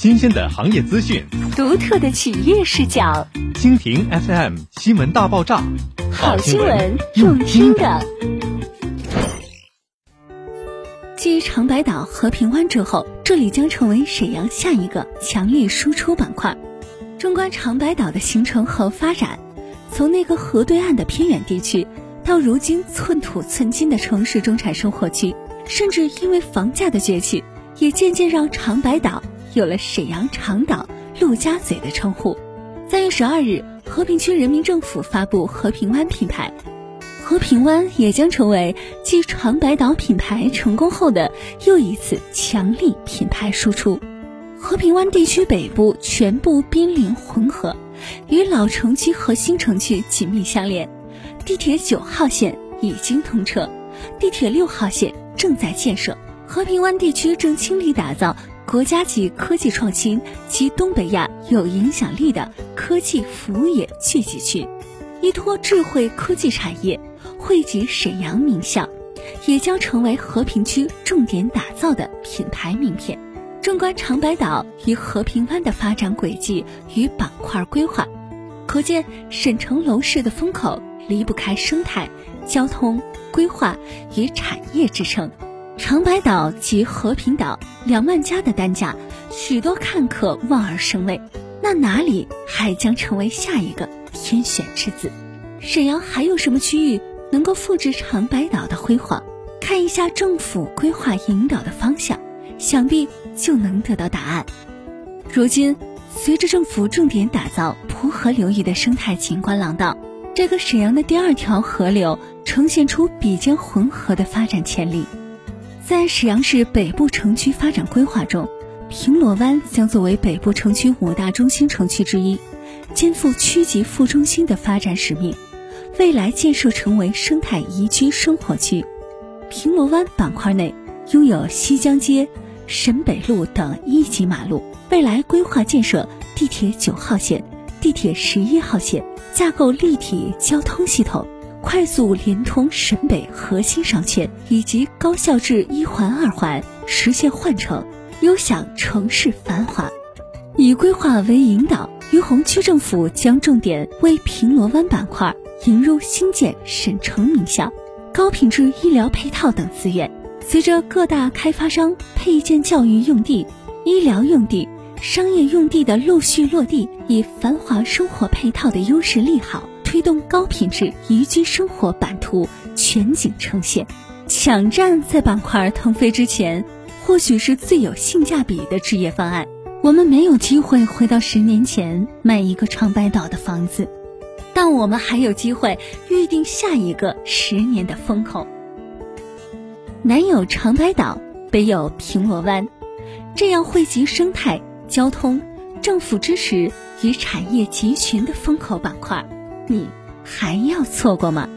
新鲜的行业资讯，独特的企业视角。蜻蜓 FM 新闻大爆炸，好新闻用听的。继长白岛、和平湾之后，这里将成为沈阳下一个强力输出板块。纵观长白岛的形成和发展，从那个河对岸的偏远地区，到如今寸土寸金的城市中产生活区，甚至因为房价的崛起，也渐渐让长白岛有了沈阳长岛、陆家嘴的称呼。三月十二日，和平区人民政府发布和平湾品牌，和平湾也将成为继长白岛品牌成功后的又一次强力品牌输出。和平湾地区北部全部濒临浑河，与老城区和新城区紧密相连。地铁九号线已经通车，地铁六号线正在建设。和平湾地区正倾力打造国家级科技创新及东北亚有影响力的科技服务业聚集区，依托智慧科技产业汇集沈阳名校，也将成为和平区重点打造的品牌名片。纵观长白岛与和平湾的发展轨迹与板块规划，可见沈城楼市的风口离不开生态、交通、规划与产业支撑。长白岛及和平岛两万家的单价，许多看客望而生畏。那哪里还将成为下一个天选之子？沈阳还有什么区域能够复制长白岛的辉煌？看一下政府规划引导的方向。想必就能得到答案。如今，随着政府重点打造蒲河流域的生态景观廊道，这个沈阳的第二条河流呈现出比肩浑河的发展潜力。在沈阳市北部城区发展规划中，平罗湾将作为北部城区五大中心城区之一，肩负区级副中心的发展使命，未来建设成为生态宜居生活区。平罗湾板块内拥有西江街。沈北路等一级马路，未来规划建设地铁九号线、地铁十一号线，架构立体交通系统，快速连通沈北核心商圈以及高效至一环、二环，实现换乘，优享城市繁华。以规划为引导，于洪区政府将重点为平罗湾板块引入新建沈城名校、高品质医疗配套等资源。随着各大开发商配建教育用地、医疗用地、商业用地的陆续落地，以繁华生活配套的优势利好，推动高品质宜居生活版图全景呈现。抢占在板块腾飞之前，或许是最有性价比的置业方案。我们没有机会回到十年前买一个长白岛的房子，但我们还有机会预定下一个十年的风口。南有长白岛，北有平罗湾，这样汇集生态、交通、政府支持与产业集群的风口板块，你还要错过吗？